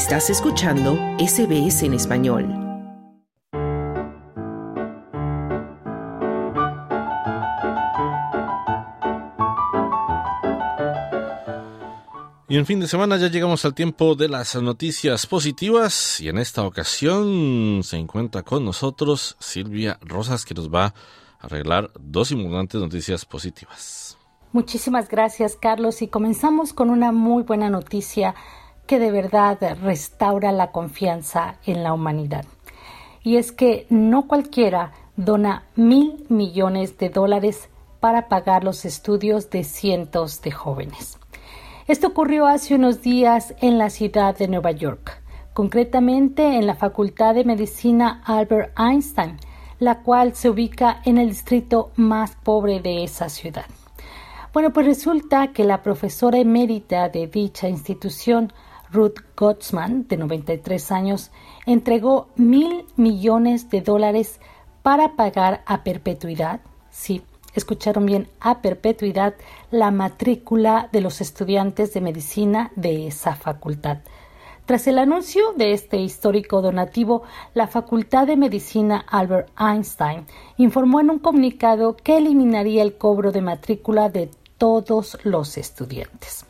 Estás escuchando SBS en español. Y en fin de semana ya llegamos al tiempo de las noticias positivas y en esta ocasión se encuentra con nosotros Silvia Rosas que nos va a arreglar dos importantes noticias positivas. Muchísimas gracias Carlos y comenzamos con una muy buena noticia que de verdad restaura la confianza en la humanidad. Y es que no cualquiera dona mil millones de dólares para pagar los estudios de cientos de jóvenes. Esto ocurrió hace unos días en la ciudad de Nueva York, concretamente en la Facultad de Medicina Albert Einstein, la cual se ubica en el distrito más pobre de esa ciudad. Bueno, pues resulta que la profesora emérita de dicha institución, Ruth Gottsman, de 93 años, entregó mil millones de dólares para pagar a perpetuidad, sí, escucharon bien, a perpetuidad, la matrícula de los estudiantes de medicina de esa facultad. Tras el anuncio de este histórico donativo, la Facultad de Medicina Albert Einstein informó en un comunicado que eliminaría el cobro de matrícula de todos los estudiantes.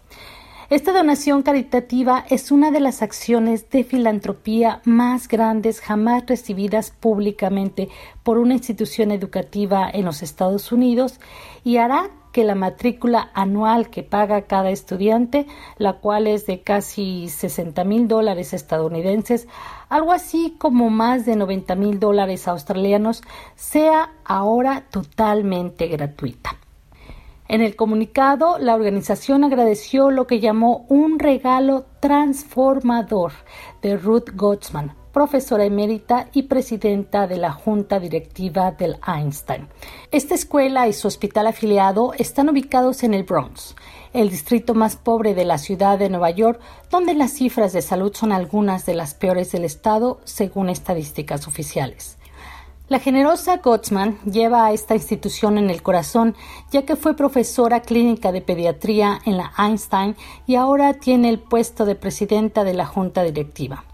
Esta donación caritativa es una de las acciones de filantropía más grandes jamás recibidas públicamente por una institución educativa en los Estados Unidos y hará que la matrícula anual que paga cada estudiante, la cual es de casi 60 mil dólares estadounidenses, algo así como más de 90 mil dólares australianos, sea ahora totalmente gratuita. En el comunicado, la organización agradeció lo que llamó un regalo transformador de Ruth Gottsman, profesora emérita y presidenta de la Junta Directiva del Einstein. Esta escuela y su hospital afiliado están ubicados en el Bronx, el distrito más pobre de la ciudad de Nueva York, donde las cifras de salud son algunas de las peores del estado según estadísticas oficiales. La generosa Gottsman lleva a esta institución en el corazón, ya que fue profesora clínica de pediatría en la Einstein y ahora tiene el puesto de presidenta de la junta directiva.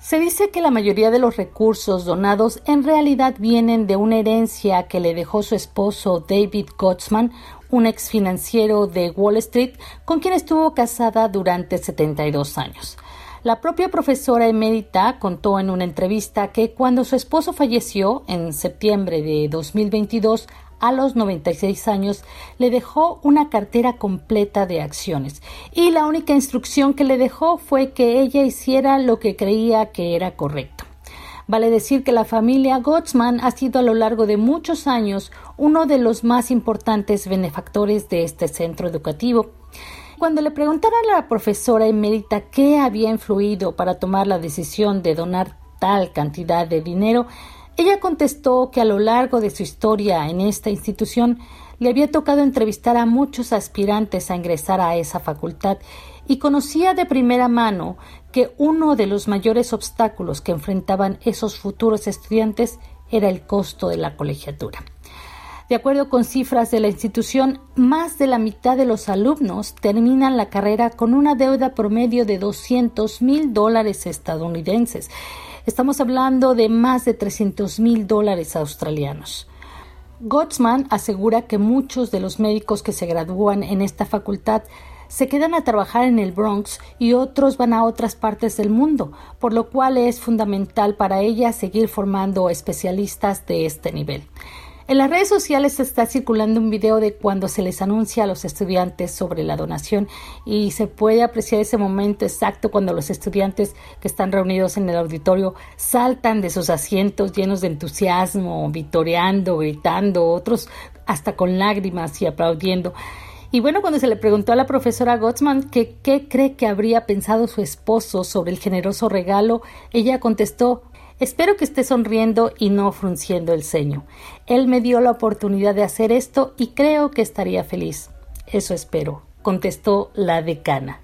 Se dice que la mayoría de los recursos donados en realidad vienen de una herencia que le dejó su esposo David Gottsman, un ex financiero de Wall Street, con quien estuvo casada durante 72 años. La propia profesora emérita contó en una entrevista que cuando su esposo falleció en septiembre de 2022, a los 96 años, le dejó una cartera completa de acciones y la única instrucción que le dejó fue que ella hiciera lo que creía que era correcto. Vale decir que la familia Gottsman ha sido a lo largo de muchos años uno de los más importantes benefactores de este centro educativo. Cuando le preguntaron a la profesora emérita qué había influido para tomar la decisión de donar tal cantidad de dinero, ella contestó que a lo largo de su historia en esta institución le había tocado entrevistar a muchos aspirantes a ingresar a esa facultad y conocía de primera mano que uno de los mayores obstáculos que enfrentaban esos futuros estudiantes era el costo de la colegiatura. De acuerdo con cifras de la institución, más de la mitad de los alumnos terminan la carrera con una deuda promedio de 200 mil dólares estadounidenses. Estamos hablando de más de 300 mil dólares australianos. Gottsman asegura que muchos de los médicos que se gradúan en esta facultad se quedan a trabajar en el Bronx y otros van a otras partes del mundo, por lo cual es fundamental para ella seguir formando especialistas de este nivel. En las redes sociales está circulando un video de cuando se les anuncia a los estudiantes sobre la donación y se puede apreciar ese momento exacto cuando los estudiantes que están reunidos en el auditorio saltan de sus asientos llenos de entusiasmo, vitoreando, gritando, otros hasta con lágrimas y aplaudiendo. Y bueno, cuando se le preguntó a la profesora Gottsman que qué cree que habría pensado su esposo sobre el generoso regalo, ella contestó Espero que esté sonriendo y no frunciendo el ceño. Él me dio la oportunidad de hacer esto y creo que estaría feliz. Eso espero, contestó la decana.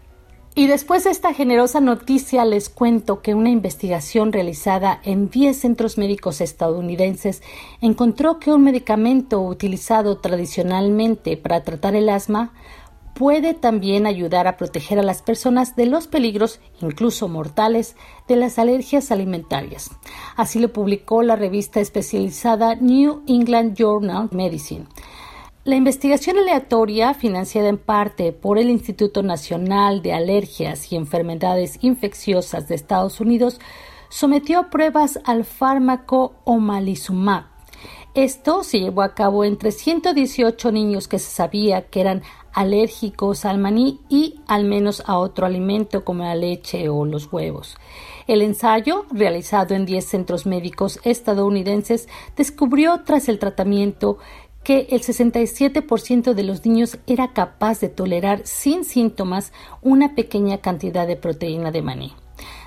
Y después de esta generosa noticia les cuento que una investigación realizada en 10 centros médicos estadounidenses encontró que un medicamento utilizado tradicionalmente para tratar el asma puede también ayudar a proteger a las personas de los peligros, incluso mortales, de las alergias alimentarias. Así lo publicó la revista especializada New England Journal Medicine. La investigación aleatoria, financiada en parte por el Instituto Nacional de Alergias y Enfermedades Infecciosas de Estados Unidos, sometió pruebas al fármaco omalizumab. Esto se llevó a cabo entre 118 niños que se sabía que eran alérgicos al maní y al menos a otro alimento como la leche o los huevos. El ensayo, realizado en 10 centros médicos estadounidenses, descubrió tras el tratamiento que el 67% de los niños era capaz de tolerar sin síntomas una pequeña cantidad de proteína de maní.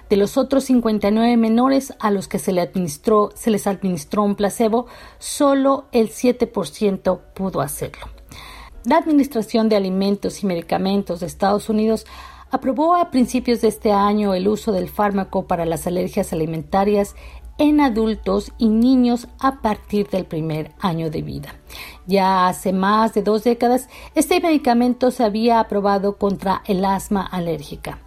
De los otros 59 menores a los que se, le administró, se les administró un placebo, solo el 7% pudo hacerlo. La Administración de Alimentos y Medicamentos de Estados Unidos aprobó a principios de este año el uso del fármaco para las alergias alimentarias en adultos y niños a partir del primer año de vida. Ya hace más de dos décadas, este medicamento se había aprobado contra el asma alérgica.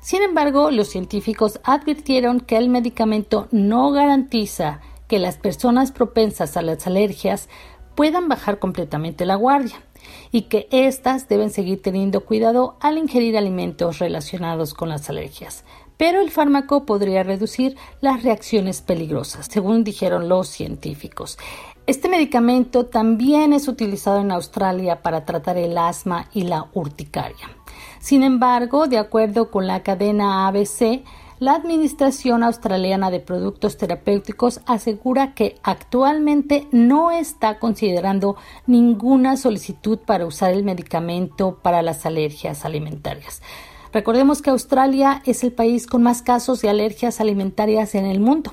Sin embargo, los científicos advirtieron que el medicamento no garantiza que las personas propensas a las alergias puedan bajar completamente la guardia y que éstas deben seguir teniendo cuidado al ingerir alimentos relacionados con las alergias. Pero el fármaco podría reducir las reacciones peligrosas, según dijeron los científicos. Este medicamento también es utilizado en Australia para tratar el asma y la urticaria. Sin embargo, de acuerdo con la cadena ABC, la Administración Australiana de Productos Terapéuticos asegura que actualmente no está considerando ninguna solicitud para usar el medicamento para las alergias alimentarias. Recordemos que Australia es el país con más casos de alergias alimentarias en el mundo.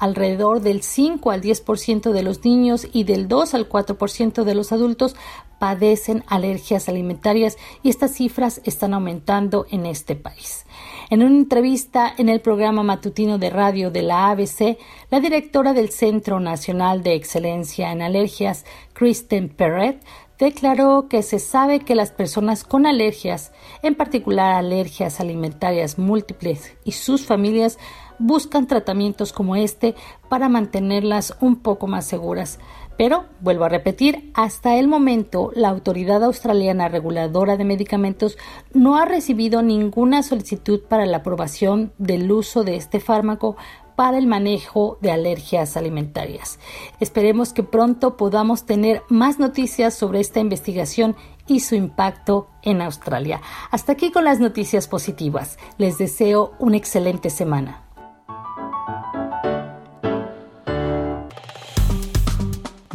Alrededor del 5 al 10% de los niños y del 2 al 4% de los adultos padecen alergias alimentarias y estas cifras están aumentando en este país. En una entrevista en el programa matutino de radio de la ABC, la directora del Centro Nacional de Excelencia en Alergias, Kristen Perret, declaró que se sabe que las personas con alergias, en particular alergias alimentarias múltiples y sus familias, buscan tratamientos como este para mantenerlas un poco más seguras. Pero, vuelvo a repetir, hasta el momento la Autoridad Australiana Reguladora de Medicamentos no ha recibido ninguna solicitud para la aprobación del uso de este fármaco para el manejo de alergias alimentarias. Esperemos que pronto podamos tener más noticias sobre esta investigación y su impacto en Australia. Hasta aquí con las noticias positivas. Les deseo una excelente semana.